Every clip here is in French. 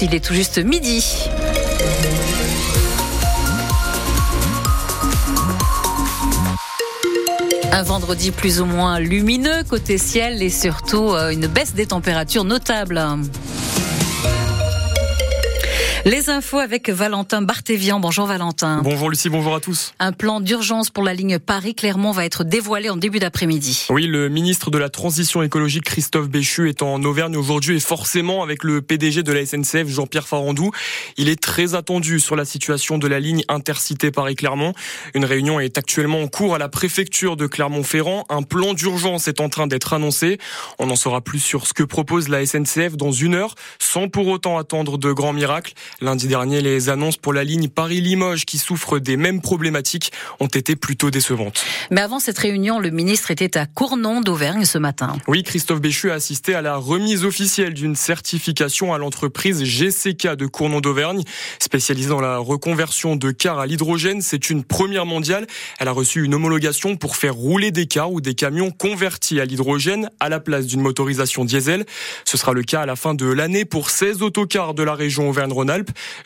il est tout juste midi. Un vendredi plus ou moins lumineux côté ciel et surtout euh, une baisse des températures notable. Les infos avec Valentin Barthévian. Bonjour Valentin. Bonjour Lucie, bonjour à tous. Un plan d'urgence pour la ligne Paris-Clermont va être dévoilé en début d'après-midi. Oui, le ministre de la Transition écologique Christophe Béchu est en Auvergne aujourd'hui et forcément avec le PDG de la SNCF Jean-Pierre Farandou. Il est très attendu sur la situation de la ligne intercité Paris-Clermont. Une réunion est actuellement en cours à la préfecture de Clermont-Ferrand. Un plan d'urgence est en train d'être annoncé. On en saura plus sur ce que propose la SNCF dans une heure sans pour autant attendre de grands miracles. Lundi dernier, les annonces pour la ligne Paris-Limoges qui souffre des mêmes problématiques ont été plutôt décevantes. Mais avant cette réunion, le ministre était à Cournon d'Auvergne ce matin. Oui, Christophe Béchu a assisté à la remise officielle d'une certification à l'entreprise GCK de Cournon d'Auvergne, spécialisée dans la reconversion de cars à l'hydrogène. C'est une première mondiale. Elle a reçu une homologation pour faire rouler des cars ou des camions convertis à l'hydrogène à la place d'une motorisation diesel. Ce sera le cas à la fin de l'année pour 16 autocars de la région Auvergne-Rhône-Alpes.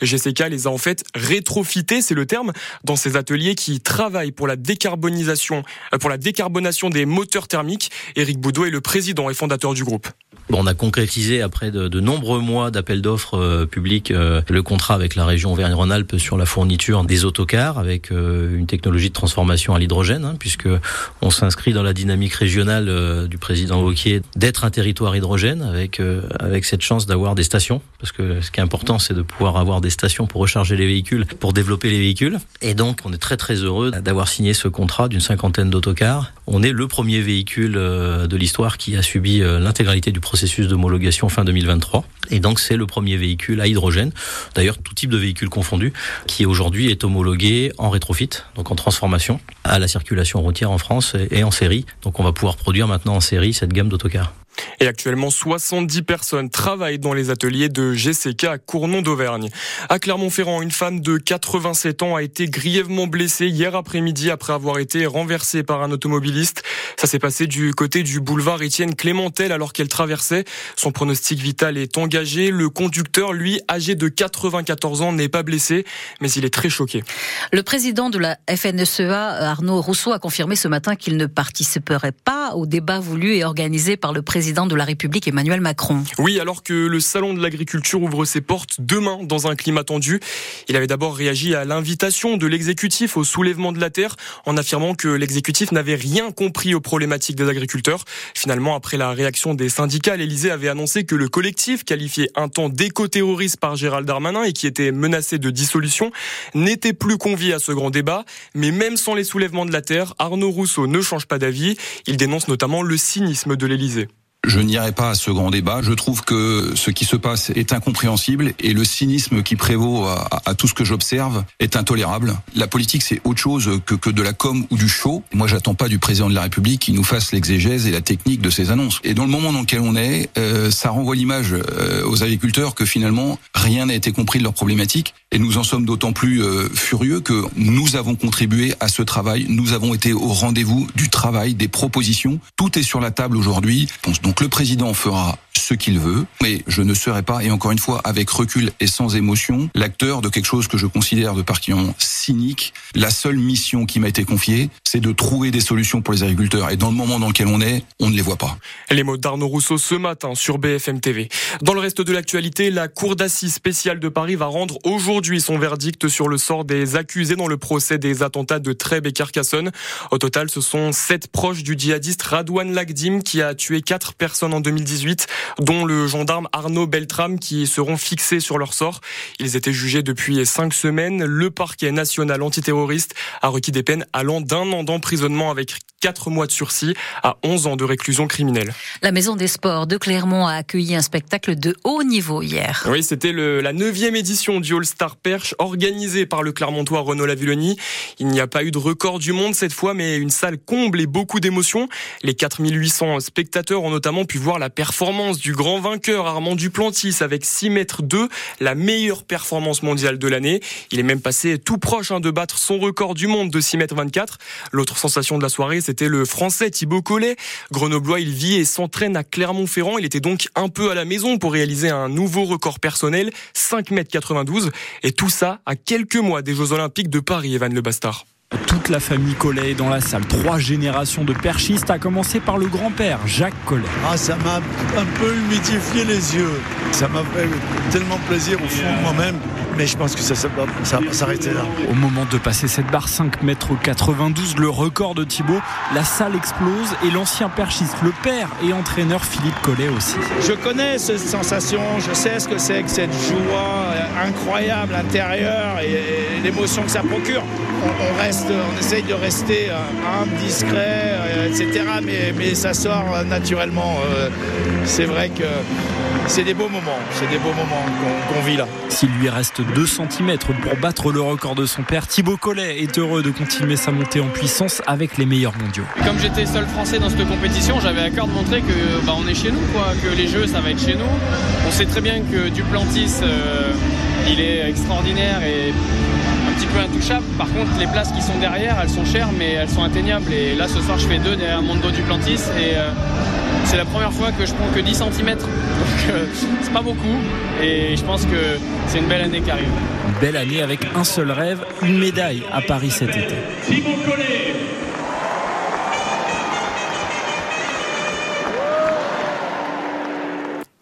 GCK les a en fait rétrofités, c'est le terme, dans ces ateliers qui travaillent pour la décarbonisation, euh, pour la décarbonation des moteurs thermiques. Éric Boudot est le président et fondateur du groupe. On a concrétisé après de, nombreux mois d'appels d'offres euh, publics euh, le contrat avec la région Auvergne-Rhône-Alpes sur la fourniture des autocars avec euh, une technologie de transformation à l'hydrogène, hein, puisque on s'inscrit dans la dynamique régionale du président Wauquiez d'être un territoire hydrogène avec avec cette chance d'avoir des stations, parce que ce qui est important c'est de pouvoir avoir des stations pour recharger les véhicules, pour développer les véhicules. Et donc on est très très heureux d'avoir signé ce contrat d'une cinquantaine d'autocars. On est le premier véhicule de l'histoire qui a subi l'intégralité du processus d'homologation fin 2023. Et donc c'est le premier véhicule à hydrogène, d'ailleurs tout type de véhicule confondu, qui aujourd'hui est homologué en rétrofit, donc en transformation, à la circulation routière en France et en série. Donc on va pouvoir produire maintenant en série cette gamme d'autocars. Et actuellement, 70 personnes travaillent dans les ateliers de GCK à Cournon d'Auvergne. À Clermont-Ferrand, une femme de 87 ans a été grièvement blessée hier après-midi après avoir été renversée par un automobiliste. Ça s'est passé du côté du boulevard Étienne Clémentel alors qu'elle traversait. Son pronostic vital est engagé. Le conducteur, lui, âgé de 94 ans, n'est pas blessé, mais il est très choqué. Le président de la FNSEA, Arnaud Rousseau, a confirmé ce matin qu'il ne participerait pas au débat voulu et organisé par le président de la République Emmanuel Macron. Oui, alors que le salon de l'agriculture ouvre ses portes demain dans un climat tendu, il avait d'abord réagi à l'invitation de l'exécutif au soulèvement de la terre en affirmant que l'exécutif n'avait rien compris aux problématiques des agriculteurs. Finalement, après la réaction des syndicats, l'Elysée avait annoncé que le collectif, qualifié un temps d'éco-terroriste par Gérald Darmanin et qui était menacé de dissolution, n'était plus convié à ce grand débat. Mais même sans les soulèvements de la terre, Arnaud Rousseau ne change pas d'avis. Il dénonce notamment le cynisme de l'Elysée. Je n'irai pas à ce grand débat. Je trouve que ce qui se passe est incompréhensible et le cynisme qui prévaut à, tout ce que j'observe est intolérable. La politique, c'est autre chose que, de la com ou du show. Moi, j'attends pas du président de la République qui nous fasse l'exégèse et la technique de ses annonces. Et dans le moment dans lequel on est, euh, ça renvoie l'image euh, aux agriculteurs que finalement rien n'a été compris de leurs problématiques. Et nous en sommes d'autant plus euh, furieux que nous avons contribué à ce travail. Nous avons été au rendez-vous du travail, des propositions. Tout est sur la table aujourd'hui. Donc le président fera ce qu'il veut, mais je ne serai pas, et encore une fois, avec recul et sans émotion, l'acteur de quelque chose que je considère de particulièrement cynique. La seule mission qui m'a été confiée, c'est de trouver des solutions pour les agriculteurs. Et dans le moment dans lequel on est, on ne les voit pas. Les mots d'Arnaud Rousseau ce matin sur BFM TV. Dans le reste de l'actualité, la Cour d'assises spéciale de Paris va rendre aujourd'hui son verdict sur le sort des accusés dans le procès des attentats de Trèbes et Carcassonne. Au total, ce sont sept proches du djihadiste Radouane Lagdim qui a tué quatre personnes en 2018 dont le gendarme Arnaud Beltram, qui seront fixés sur leur sort. Ils étaient jugés depuis cinq semaines. Le parquet national antiterroriste a requis des peines allant d'un an d'emprisonnement avec 4 mois de sursis à 11 ans de réclusion criminelle. La Maison des Sports de Clermont a accueilli un spectacle de haut niveau hier. Oui, c'était la neuvième édition du All-Star Perche organisée par le Clermontois Renaud Lavilloni. Il n'y a pas eu de record du monde cette fois, mais une salle comble et beaucoup d'émotions. Les 4800 spectateurs ont notamment pu voir la performance du grand vainqueur Armand Duplantis avec 6 mètres 2, la meilleure performance mondiale de l'année. Il est même passé tout proche hein, de battre son record du monde de 6 mètres 24. L'autre sensation de la soirée, c'était le français Thibaut Collet. Grenoblois, il vit et s'entraîne à Clermont-Ferrand. Il était donc un peu à la maison pour réaliser un nouveau record personnel, 5 mètres 92. Et tout ça à quelques mois des Jeux Olympiques de Paris, Evan Le Bastard. Toute la famille Collet est dans la salle. Trois générations de perchistes, à commencer par le grand-père, Jacques Collet. Ah, ça m'a un peu humidifié les yeux. Ça m'a fait tellement plaisir au fond de moi-même. Mais je pense que ça ne va pas s'arrêter là. Au moment de passer cette barre 5 mètres 92, le record de Thibaut, la salle explose et l'ancien perchiste, le père et entraîneur Philippe Collet aussi. Je connais cette sensation, je sais ce que c'est que cette joie incroyable intérieure et l'émotion que ça procure. On, reste, on essaye de rester euh, humble, discret, euh, etc. Mais, mais ça sort naturellement. Euh, c'est vrai que c'est des beaux moments, c'est des beaux moments qu'on vit là. S'il lui reste 2 cm pour battre le record de son père, Thibaut Collet est heureux de continuer sa montée en puissance avec les meilleurs mondiaux. Comme j'étais seul français dans cette compétition, j'avais à cœur de montrer que bah, on est chez nous, quoi, que les jeux ça va être chez nous. On sait très bien que Duplantis, euh, il est extraordinaire et un petit peu intouchable. Par contre, les places qui sont derrière, elles sont chères, mais elles sont atteignables. Et là, ce soir, je fais deux derrière Mondo Duplantis et euh, c'est la première fois que je prends que 10 cm. Donc euh, c'est pas beaucoup. Et je pense que c'est une belle année qui arrive. Une belle année avec un seul rêve, une médaille à Paris cet été.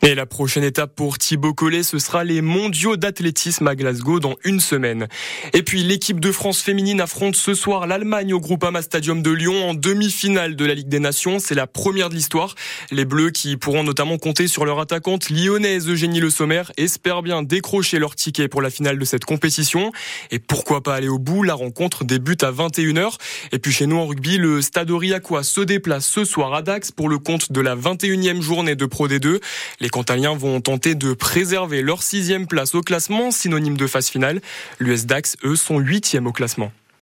Et la prochaine étape pour Thibaut Collet, ce sera les mondiaux d'athlétisme à Glasgow dans une semaine. Et puis l'équipe de France féminine affronte ce soir l'Allemagne au Groupama Stadium de Lyon en demi-finale de la Ligue des Nations. C'est la première de l'histoire. Les Bleus qui pourront notamment compter sur leur attaquante lyonnaise Eugénie Le Sommer espèrent bien décrocher leur ticket pour la finale de cette compétition. Et pourquoi pas aller au bout? La rencontre débute à 21h. Et puis chez nous en rugby, le Stade Aurillacois se déplace ce soir à Dax pour le compte de la 21e journée de Pro D2. Les Frontaliens vont tenter de préserver leur sixième place au classement, synonyme de phase finale. L'US Dax, eux, sont huitièmes au classement.